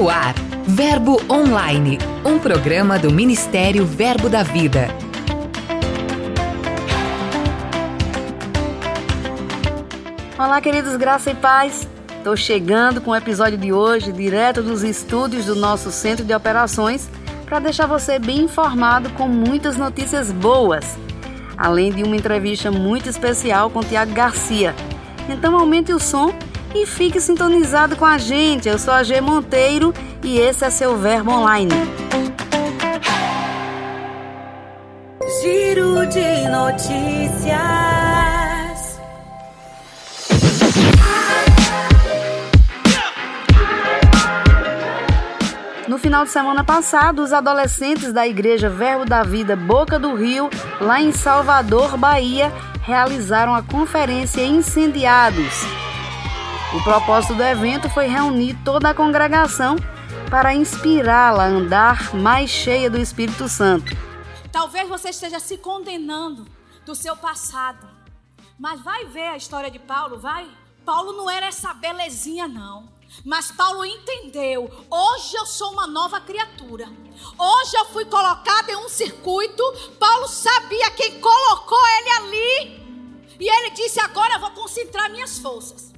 No ar, Verbo Online, um programa do Ministério Verbo da Vida. Olá, queridos, graça e paz. Estou chegando com o episódio de hoje, direto dos estúdios do nosso centro de operações, para deixar você bem informado com muitas notícias boas, além de uma entrevista muito especial com Tiago Garcia. Então aumente o som e fique sintonizado com a gente. Eu sou a G Monteiro e esse é seu Verbo Online. Giro de notícias. No final de semana passado, os adolescentes da Igreja Verbo da Vida Boca do Rio, lá em Salvador, Bahia, realizaram a conferência Incendiados. O propósito do evento foi reunir toda a congregação para inspirá-la a andar mais cheia do Espírito Santo. Talvez você esteja se condenando do seu passado. Mas vai ver a história de Paulo, vai. Paulo não era essa belezinha, não. Mas Paulo entendeu: hoje eu sou uma nova criatura. Hoje eu fui colocado em um circuito. Paulo sabia quem colocou ele ali. E ele disse: agora eu vou concentrar minhas forças.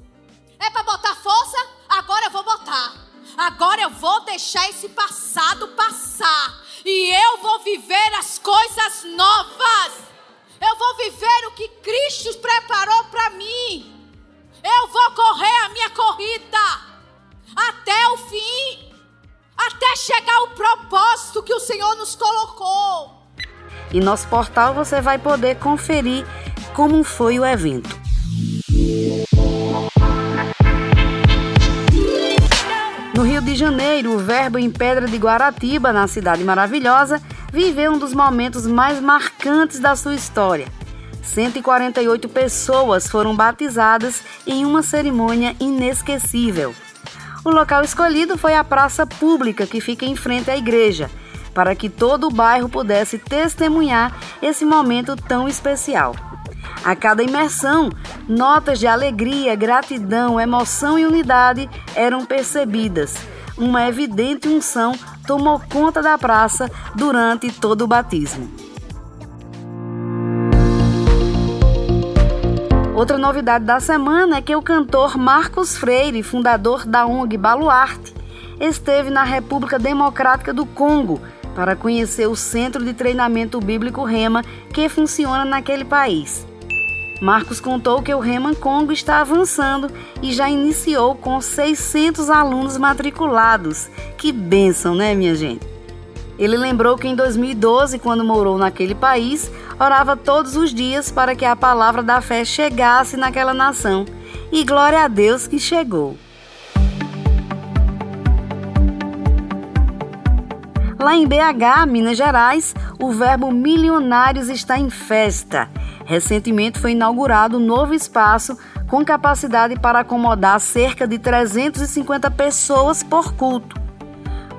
É para botar força? Agora eu vou botar. Agora eu vou deixar esse passado passar. E eu vou viver as coisas novas. Eu vou viver o que Cristo preparou para mim. Eu vou correr a minha corrida até o fim, até chegar ao propósito que o Senhor nos colocou. E nosso portal você vai poder conferir como foi o evento. No Rio de Janeiro, o Verbo em Pedra de Guaratiba, na cidade maravilhosa, viveu um dos momentos mais marcantes da sua história. 148 pessoas foram batizadas em uma cerimônia inesquecível. O local escolhido foi a praça pública que fica em frente à igreja, para que todo o bairro pudesse testemunhar esse momento tão especial. A cada imersão, notas de alegria, gratidão, emoção e unidade eram percebidas. Uma evidente unção tomou conta da praça durante todo o batismo. Outra novidade da semana é que o cantor Marcos Freire, fundador da ONG Baluarte, esteve na República Democrática do Congo para conhecer o Centro de Treinamento Bíblico Rema que funciona naquele país. Marcos contou que o Rema Congo está avançando e já iniciou com 600 alunos matriculados. Que bênção, né, minha gente? Ele lembrou que em 2012, quando morou naquele país, orava todos os dias para que a palavra da fé chegasse naquela nação. E glória a Deus que chegou. Lá em BH, Minas Gerais, o verbo milionários está em festa. Recentemente foi inaugurado um novo espaço com capacidade para acomodar cerca de 350 pessoas por culto.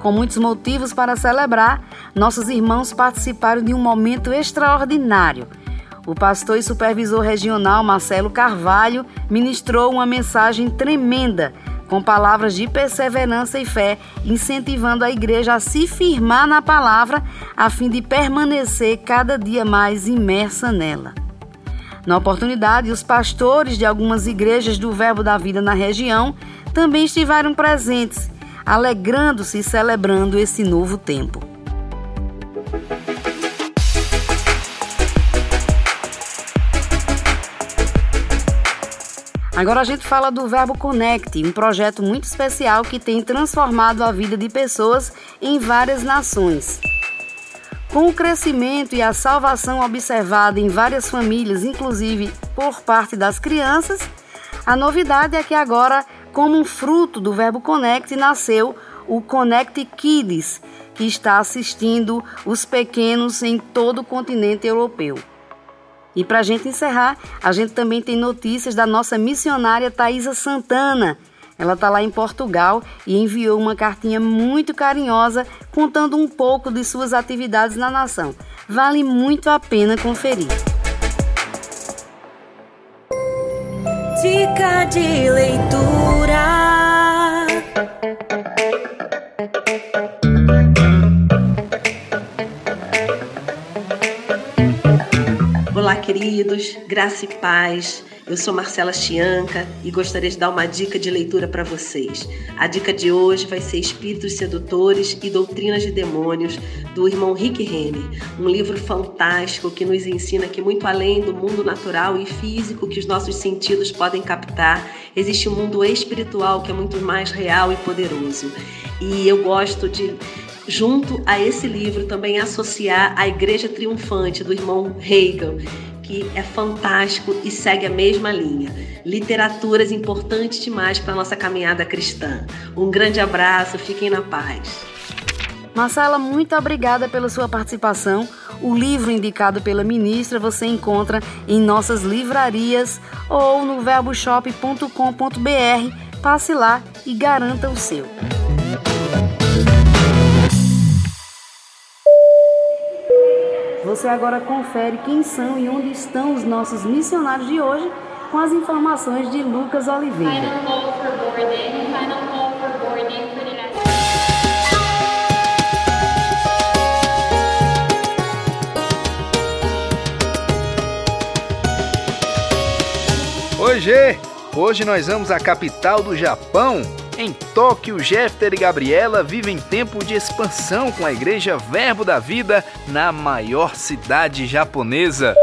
Com muitos motivos para celebrar, nossos irmãos participaram de um momento extraordinário. O pastor e supervisor regional Marcelo Carvalho ministrou uma mensagem tremenda, com palavras de perseverança e fé, incentivando a igreja a se firmar na palavra a fim de permanecer cada dia mais imersa nela. Na oportunidade, os pastores de algumas igrejas do Verbo da Vida na região também estiveram presentes alegrando-se e celebrando esse novo tempo. Agora a gente fala do Verbo Connect, um projeto muito especial que tem transformado a vida de pessoas em várias nações. Com o crescimento e a salvação observada em várias famílias, inclusive por parte das crianças, a novidade é que agora como um fruto do Verbo Connect, nasceu o Connect Kids, que está assistindo os pequenos em todo o continente europeu. E para a gente encerrar, a gente também tem notícias da nossa missionária Thaisa Santana. Ela está lá em Portugal e enviou uma cartinha muito carinhosa contando um pouco de suas atividades na nação. Vale muito a pena conferir. Dica de leitura. Queridos, graça e paz. Eu sou Marcela Chianca e gostaria de dar uma dica de leitura para vocês. A dica de hoje vai ser Espíritos Sedutores e Doutrinas de Demônios, do irmão Rick Renner. Um livro fantástico que nos ensina que, muito além do mundo natural e físico que os nossos sentidos podem captar, existe um mundo espiritual que é muito mais real e poderoso. E eu gosto de junto a esse livro também associar a Igreja Triunfante do irmão Reagan, que é fantástico e segue a mesma linha. Literaturas importantes demais para a nossa caminhada cristã. Um grande abraço, fiquem na paz. Marcela, muito obrigada pela sua participação. O livro indicado pela ministra você encontra em nossas livrarias ou no verboshop.com.br. Passe lá e garanta o seu. Você agora confere quem são e onde estão os nossos missionários de hoje com as informações de Lucas Oliveira. Oi, G! Hoje nós vamos à capital do Japão, em Tóquio, Jeffter e Gabriela vivem tempo de expansão com a Igreja Verbo da Vida na maior cidade japonesa.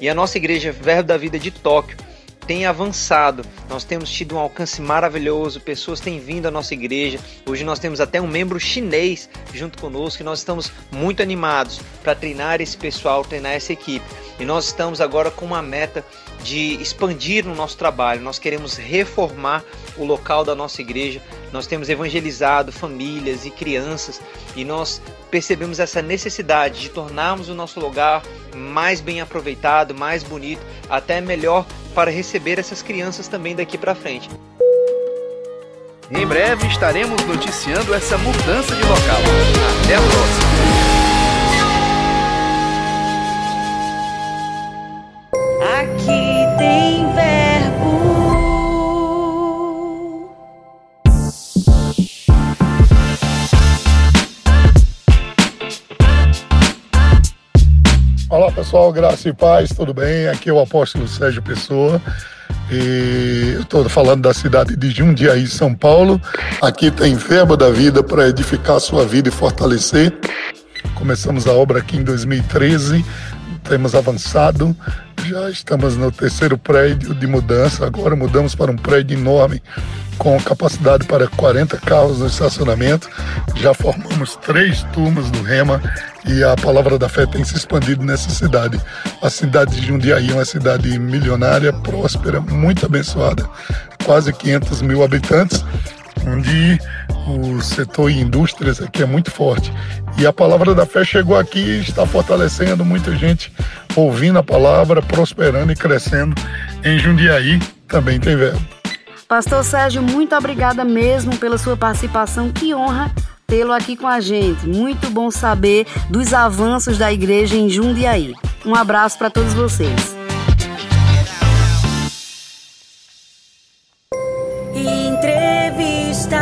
E a nossa Igreja Verbo da Vida de Tóquio tem avançado. Nós temos tido um alcance maravilhoso, pessoas têm vindo à nossa igreja. Hoje nós temos até um membro chinês junto conosco e nós estamos muito animados para treinar esse pessoal, treinar essa equipe. E nós estamos agora com uma meta de expandir no nosso trabalho. Nós queremos reformar o local da nossa igreja. Nós temos evangelizado famílias e crianças e nós percebemos essa necessidade de tornarmos o nosso lugar mais bem aproveitado, mais bonito, até melhor para receber essas crianças também daqui para frente. Em breve estaremos noticiando essa mudança de local. Até a próxima! Pessoal, graça e paz, tudo bem? Aqui é o apóstolo Sérgio Pessoa e estou falando da cidade de Jundiaí, São Paulo. Aqui tem verbo da vida para edificar a sua vida e fortalecer. Começamos a obra aqui em 2013, temos avançado, já estamos no terceiro prédio de mudança, agora mudamos para um prédio enorme com capacidade para 40 carros no estacionamento. Já formamos três turmas do Rema e a palavra da fé tem se expandido nessa cidade. A cidade de Jundiaí é uma cidade milionária, próspera, muito abençoada, quase 500 mil habitantes, onde o setor indústrias aqui é muito forte. E a palavra da fé chegou aqui e está fortalecendo muita gente ouvindo a palavra, prosperando e crescendo. Em Jundiaí também tem verbo. Pastor Sérgio, muito obrigada mesmo pela sua participação. Que honra tê-lo aqui com a gente. Muito bom saber dos avanços da igreja em Jundiaí. Um abraço para todos vocês. Entrevista.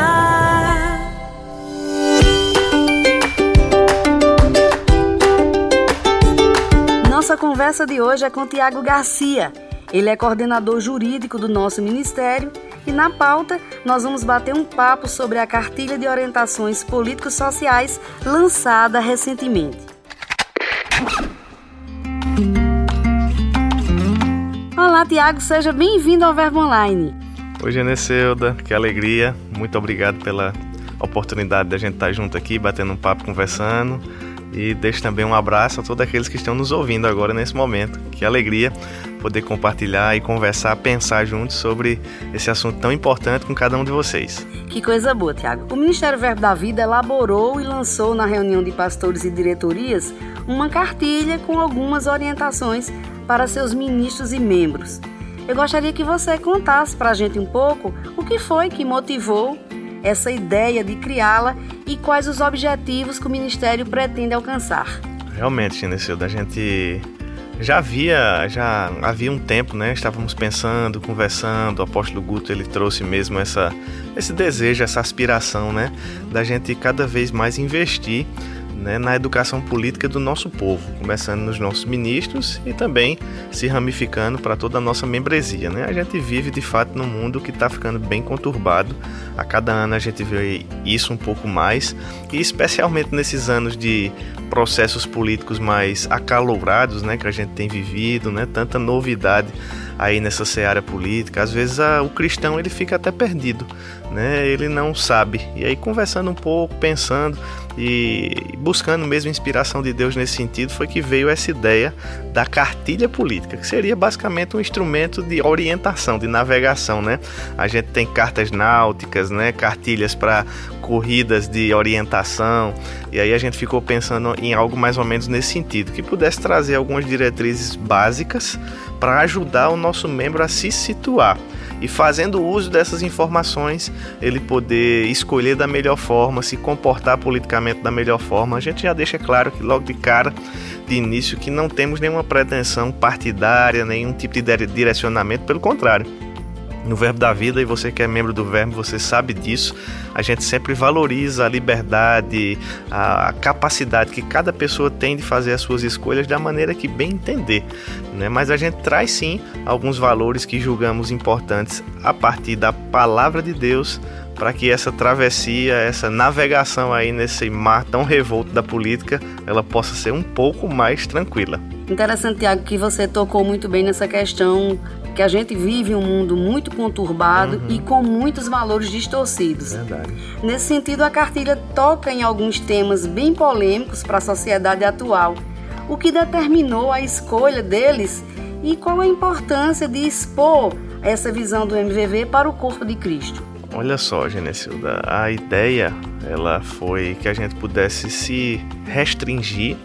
Nossa conversa de hoje é com Tiago Garcia. Ele é coordenador jurídico do nosso ministério e na pauta nós vamos bater um papo sobre a cartilha de orientações políticos sociais lançada recentemente. Olá, Tiago, seja bem-vindo ao Verbo Online. Oi, Geneceuda, que alegria. Muito obrigado pela oportunidade da gente estar junto aqui, batendo um papo, conversando. E deixo também um abraço a todos aqueles que estão nos ouvindo agora nesse momento. Que alegria poder compartilhar e conversar, pensar juntos sobre esse assunto tão importante com cada um de vocês. Que coisa boa, Tiago. O Ministério Verbo da Vida elaborou e lançou na reunião de pastores e diretorias uma cartilha com algumas orientações para seus ministros e membros. Eu gostaria que você contasse para a gente um pouco o que foi que motivou essa ideia de criá-la e quais os objetivos que o Ministério pretende alcançar. Realmente, Chinesilda, a gente já havia, já havia um tempo, né? Estávamos pensando, conversando. O apóstolo Guto ele trouxe mesmo essa, esse desejo, essa aspiração, né? Da gente cada vez mais investir né, na educação política do nosso povo, começando nos nossos ministros e também se ramificando para toda a nossa membresia. Né? A gente vive de fato num mundo que está ficando bem conturbado. A cada ano a gente vê isso um pouco mais, e especialmente nesses anos de processos políticos mais acalorados né, que a gente tem vivido, né, tanta novidade aí nessa seara política. Às vezes a, o cristão ele fica até perdido, né? Ele não sabe. E aí conversando um pouco, pensando e buscando mesmo inspiração de Deus nesse sentido, foi que veio essa ideia da cartilha política, que seria basicamente um instrumento de orientação, de navegação, né? A gente tem cartas náuticas, né? Cartilhas para corridas de orientação. E aí a gente ficou pensando em algo mais ou menos nesse sentido, que pudesse trazer algumas diretrizes básicas para ajudar o nosso membro a se situar e fazendo uso dessas informações, ele poder escolher da melhor forma, se comportar politicamente da melhor forma. A gente já deixa claro que logo de cara, de início, que não temos nenhuma pretensão partidária, nenhum tipo de direcionamento, pelo contrário no Verbo da Vida, e você que é membro do Verbo, você sabe disso. A gente sempre valoriza a liberdade, a capacidade que cada pessoa tem de fazer as suas escolhas da maneira que bem entender. Né? Mas a gente traz sim alguns valores que julgamos importantes a partir da palavra de Deus para que essa travessia, essa navegação aí nesse mar tão revolto da política, ela possa ser um pouco mais tranquila. Interessante, Tiago, que você tocou muito bem nessa questão que a gente vive um mundo muito conturbado uhum. e com muitos valores distorcidos. Verdade. Nesse sentido, a cartilha toca em alguns temas bem polêmicos para a sociedade atual, o que determinou a escolha deles e qual a importância de expor essa visão do MVV para o corpo de Cristo. Olha só, Genesilda, a ideia ela foi que a gente pudesse se restringir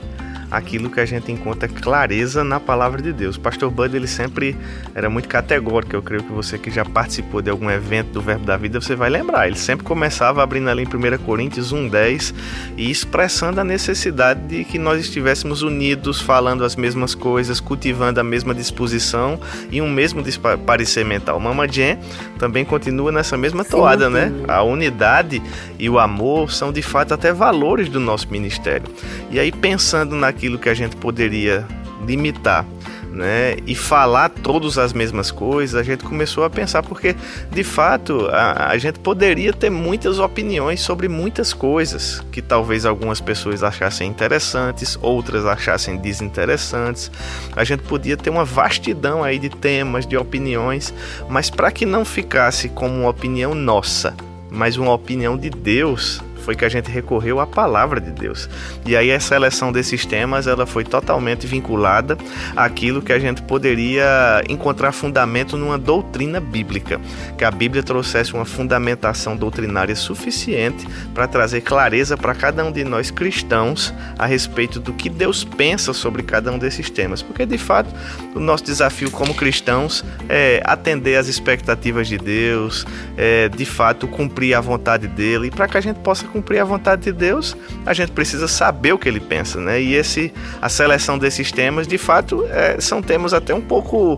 aquilo que a gente encontra clareza na palavra de Deus. O pastor Bud ele sempre era muito categórico. Eu creio que você que já participou de algum evento do Verbo da Vida, você vai lembrar. Ele sempre começava abrindo ali em 1 Coríntios 1:10 e expressando a necessidade de que nós estivéssemos unidos, falando as mesmas coisas, cultivando a mesma disposição e um mesmo parecer mental. Mama Jen também continua nessa mesma toada, sim, né? A unidade e o amor são de fato até valores do nosso ministério. E aí pensando naquilo aquilo que a gente poderia limitar né, e falar todas as mesmas coisas, a gente começou a pensar, porque de fato a, a, gente poderia ter muitas opiniões sobre muitas coisas que talvez algumas pessoas achassem interessantes, outras achassem desinteressantes. A gente podia ter uma vastidão aí de temas, de opiniões, mas para que não ficasse como uma opinião nossa, mas uma opinião de Deus, foi que a gente recorreu à palavra de Deus. E aí a seleção desses temas ela foi totalmente vinculada àquilo que a gente poderia encontrar fundamento numa doutrina bíblica, que a Bíblia trouxesse uma fundamentação doutrinária suficiente para trazer clareza para cada um de nós cristãos a respeito do que Deus pensa sobre cada um desses temas, porque de fato o nosso desafio como cristãos é atender às expectativas de Deus, é de fato cumprir a vontade dele. Para que a gente possa cumprir a vontade de Deus, a gente precisa saber o que ele pensa, né? E esse, a seleção desses temas, de fato, é, são temas até um pouco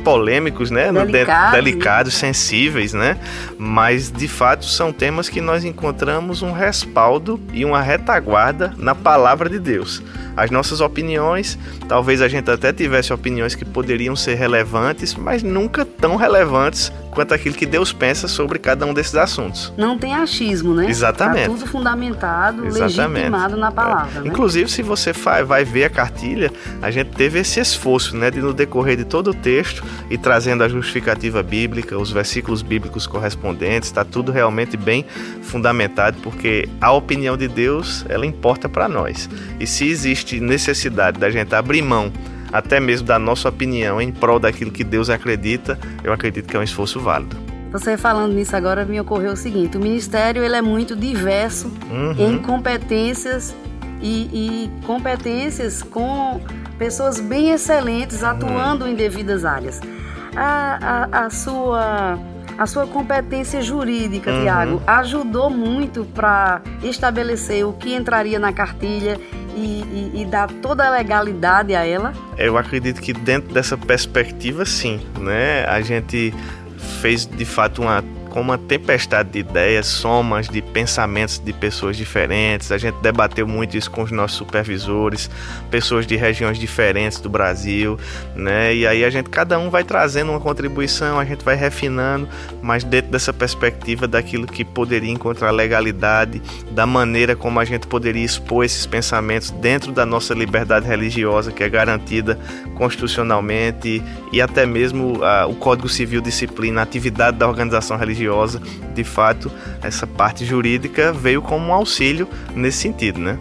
polêmicos, né? Delicado, Delicados, sensíveis, né? Mas de fato são temas que nós encontramos um respaldo e uma retaguarda na palavra de Deus. As nossas opiniões, talvez a gente até tivesse opiniões que poderiam ser relevantes, mas nunca tão relevantes quanto aquilo que Deus pensa sobre cada um desses assuntos. Não tem achismo, né? Exatamente. Tá tudo fundamentado, Exatamente. legitimado na palavra. É. Né? Inclusive, se você vai ver a cartilha, a gente teve esse esforço, né, de no decorrer de todo o texto e trazendo a justificativa bíblica, os versículos bíblicos correspondentes, está tudo realmente bem fundamentado, porque a opinião de Deus, ela importa para nós. E se existe necessidade da gente abrir mão até mesmo da nossa opinião em prol daquilo que Deus acredita, eu acredito que é um esforço válido. Você falando nisso agora me ocorreu o seguinte: o ministério ele é muito diverso uhum. em competências e, e, competências com pessoas bem excelentes atuando uhum. em devidas áreas. A, a, a, sua a sua competência jurídica, uhum. Tiago, ajudou muito para estabelecer o que entraria na cartilha e, e, e dar toda a legalidade a ela? Eu acredito que dentro dessa perspectiva, sim, né? A gente fez de fato uma com uma tempestade de ideias, somas de pensamentos de pessoas diferentes. A gente debateu muito isso com os nossos supervisores, pessoas de regiões diferentes do Brasil, né? E aí a gente cada um vai trazendo uma contribuição, a gente vai refinando, mas dentro dessa perspectiva daquilo que poderia encontrar legalidade, da maneira como a gente poderia expor esses pensamentos dentro da nossa liberdade religiosa que é garantida constitucionalmente e até mesmo uh, o Código Civil disciplina a atividade da organização religiosa. De fato, essa parte jurídica veio como um auxílio nesse sentido, né?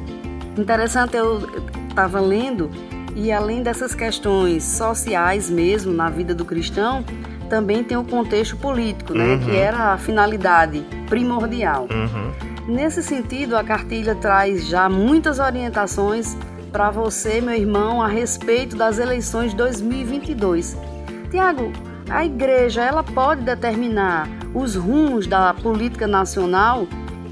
Interessante, eu estava lendo e além dessas questões sociais mesmo na vida do cristão, também tem o contexto político, né, uhum. que era a finalidade primordial. Uhum. Nesse sentido, a cartilha traz já muitas orientações para você, meu irmão, a respeito das eleições de 2022. Tiago, a igreja ela pode determinar os rumos da política nacional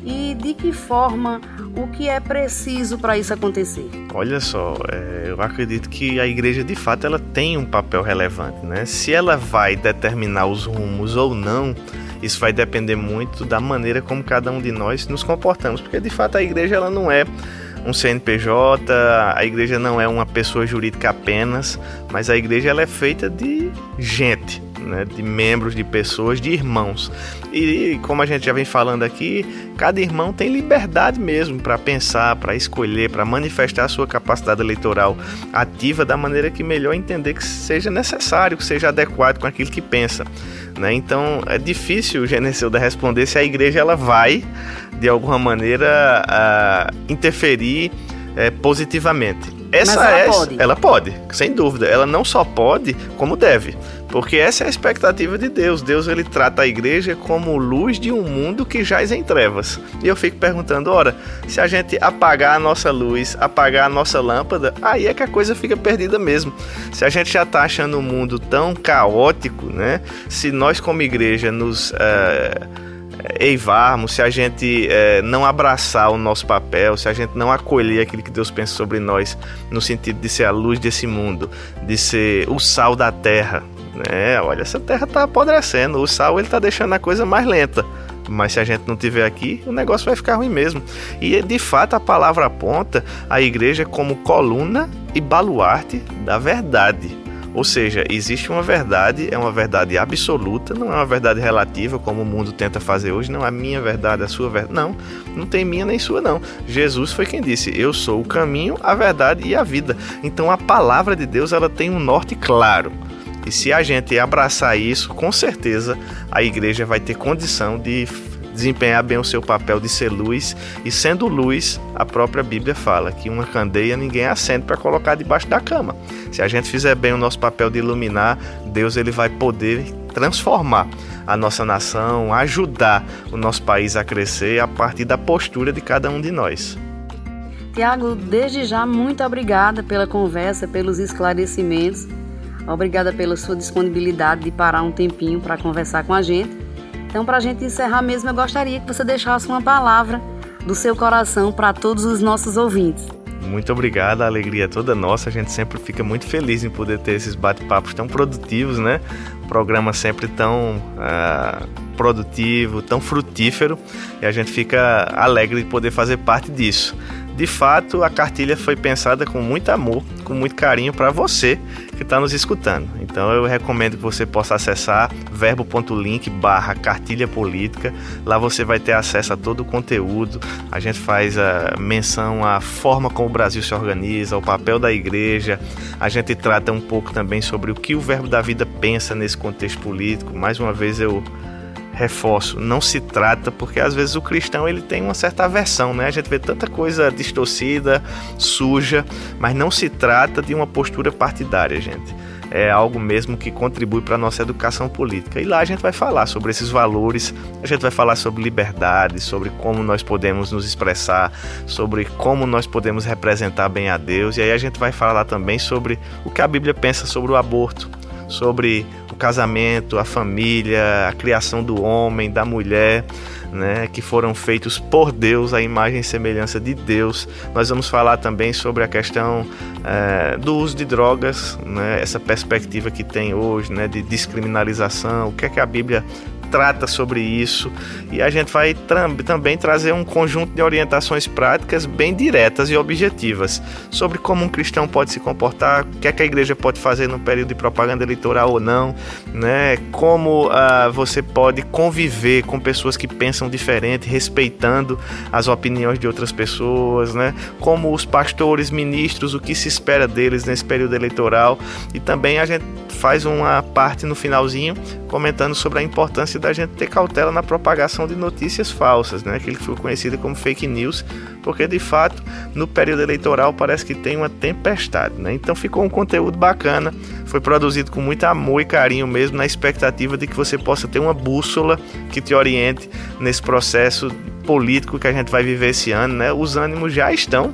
e de que forma o que é preciso para isso acontecer? Olha só, é, eu acredito que a igreja de fato ela tem um papel relevante, né? Se ela vai determinar os rumos ou não, isso vai depender muito da maneira como cada um de nós nos comportamos, porque de fato a igreja ela não é um CNPJ, a igreja não é uma pessoa jurídica apenas, mas a igreja ela é feita de gente, né, de membros, de pessoas, de irmãos. E como a gente já vem falando aqui, cada irmão tem liberdade mesmo para pensar, para escolher, para manifestar a sua capacidade eleitoral ativa da maneira que melhor entender que seja necessário, que seja adequado com aquilo que pensa. Né? Então é difícil o Geneceuda responder se a igreja ela vai de alguma maneira interferir é, positivamente. Essa ela é, pode. ela pode, sem dúvida. Ela não só pode, como deve. Porque essa é a expectativa de Deus. Deus ele trata a igreja como luz de um mundo que jaz em trevas. E eu fico perguntando, ora, se a gente apagar a nossa luz, apagar a nossa lâmpada, aí é que a coisa fica perdida mesmo. Se a gente já está achando o mundo tão caótico, né? Se nós como igreja nos uh, eivarmos, se a gente é, não abraçar o nosso papel, se a gente não acolher aquilo que Deus pensa sobre nós, no sentido de ser a luz desse mundo, de ser o sal da terra, né? Olha, essa terra está apodrecendo, o sal ele está deixando a coisa mais lenta. Mas se a gente não tiver aqui, o negócio vai ficar ruim mesmo. E de fato a palavra aponta a igreja como coluna e baluarte da verdade. Ou seja, existe uma verdade, é uma verdade absoluta, não é uma verdade relativa, como o mundo tenta fazer hoje. Não, a minha verdade, a sua verdade. Não, não tem minha nem sua, não. Jesus foi quem disse: Eu sou o caminho, a verdade e a vida. Então a palavra de Deus ela tem um norte claro. E se a gente abraçar isso, com certeza a igreja vai ter condição de desempenhar bem o seu papel de ser luz. E sendo luz, a própria Bíblia fala que uma candeia ninguém acende para colocar debaixo da cama. Se a gente fizer bem o nosso papel de iluminar, Deus ele vai poder transformar a nossa nação, ajudar o nosso país a crescer a partir da postura de cada um de nós. Tiago, desde já, muito obrigada pela conversa, pelos esclarecimentos. Obrigada pela sua disponibilidade de parar um tempinho para conversar com a gente. Então, para a gente encerrar mesmo, eu gostaria que você deixasse uma palavra do seu coração para todos os nossos ouvintes. Muito obrigado, a alegria é toda nossa. A gente sempre fica muito feliz em poder ter esses bate-papos tão produtivos, né? programa sempre tão uh, produtivo, tão frutífero, e a gente fica alegre de poder fazer parte disso. De fato, a cartilha foi pensada com muito amor, com muito carinho para você que está nos escutando. Então eu recomendo que você possa acessar verbo.link barra cartilha política. Lá você vai ter acesso a todo o conteúdo. A gente faz a menção à forma como o Brasil se organiza, o papel da igreja. A gente trata um pouco também sobre o que o Verbo da Vida pensa nesse contexto político. Mais uma vez eu reforço, não se trata, porque às vezes o cristão ele tem uma certa aversão, né? A gente vê tanta coisa distorcida, suja, mas não se trata de uma postura partidária, gente. É algo mesmo que contribui para a nossa educação política. E lá a gente vai falar sobre esses valores, a gente vai falar sobre liberdade, sobre como nós podemos nos expressar, sobre como nós podemos representar bem a Deus. E aí a gente vai falar também sobre o que a Bíblia pensa sobre o aborto, sobre casamento, a família, a criação do homem, da mulher, né, que foram feitos por Deus, a imagem e semelhança de Deus. Nós vamos falar também sobre a questão é, do uso de drogas, né, essa perspectiva que tem hoje né, de descriminalização, o que é que a Bíblia trata sobre isso e a gente vai também trazer um conjunto de orientações práticas bem diretas e objetivas sobre como um cristão pode se comportar, o que é que a igreja pode fazer no período de propaganda eleitoral ou não, né? Como uh, você pode conviver com pessoas que pensam diferente, respeitando as opiniões de outras pessoas, né? Como os pastores, ministros, o que se espera deles nesse período eleitoral e também a gente faz uma parte no finalzinho comentando sobre a importância da gente ter cautela na propagação de notícias falsas, né? Aquilo que foi conhecido como fake news, porque de fato no período eleitoral parece que tem uma tempestade, né? Então ficou um conteúdo bacana, foi produzido com muito amor e carinho mesmo, na expectativa de que você possa ter uma bússola que te oriente nesse processo político que a gente vai viver esse ano, né? Os ânimos já estão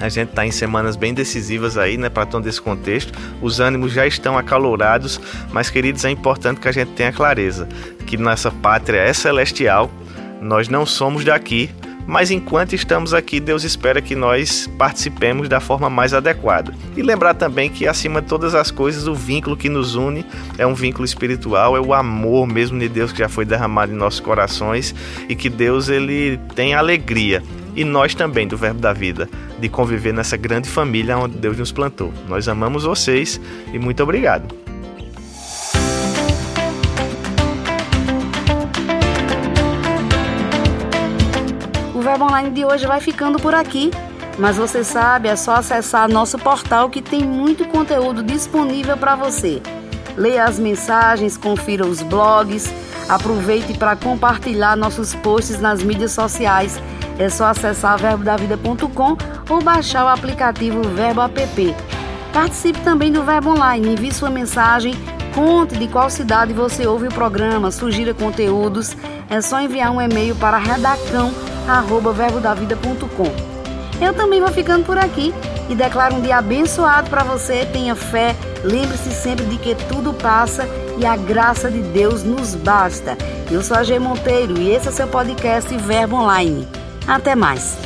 a gente está em semanas bem decisivas aí, né, para todo esse contexto. Os ânimos já estão acalorados, mas queridos, é importante que a gente tenha clareza que nossa pátria é celestial. Nós não somos daqui, mas enquanto estamos aqui, Deus espera que nós participemos da forma mais adequada. E lembrar também que, acima de todas as coisas, o vínculo que nos une é um vínculo espiritual, é o amor mesmo de Deus que já foi derramado em nossos corações e que Deus ele tem alegria e nós também do Verbo da Vida, de conviver nessa grande família onde Deus nos plantou. Nós amamos vocês e muito obrigado. O Verbo Online de hoje vai ficando por aqui. Mas você sabe, é só acessar nosso portal que tem muito conteúdo disponível para você. Leia as mensagens, confira os blogs, aproveite para compartilhar nossos posts nas mídias sociais é só acessar verbodavida.com ou baixar o aplicativo Verbo App. Participe também do Verbo Online, envie sua mensagem, conte de qual cidade você ouve o programa, sugira conteúdos. É só enviar um e-mail para redacão@verbodavida.com. Eu também vou ficando por aqui e declaro um dia abençoado para você. Tenha fé, lembre-se sempre de que tudo passa e a graça de Deus nos basta. Eu sou a G Monteiro e esse é seu podcast Verbo Online. Até mais.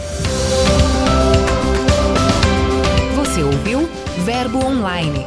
Você ouviu Verbo Online,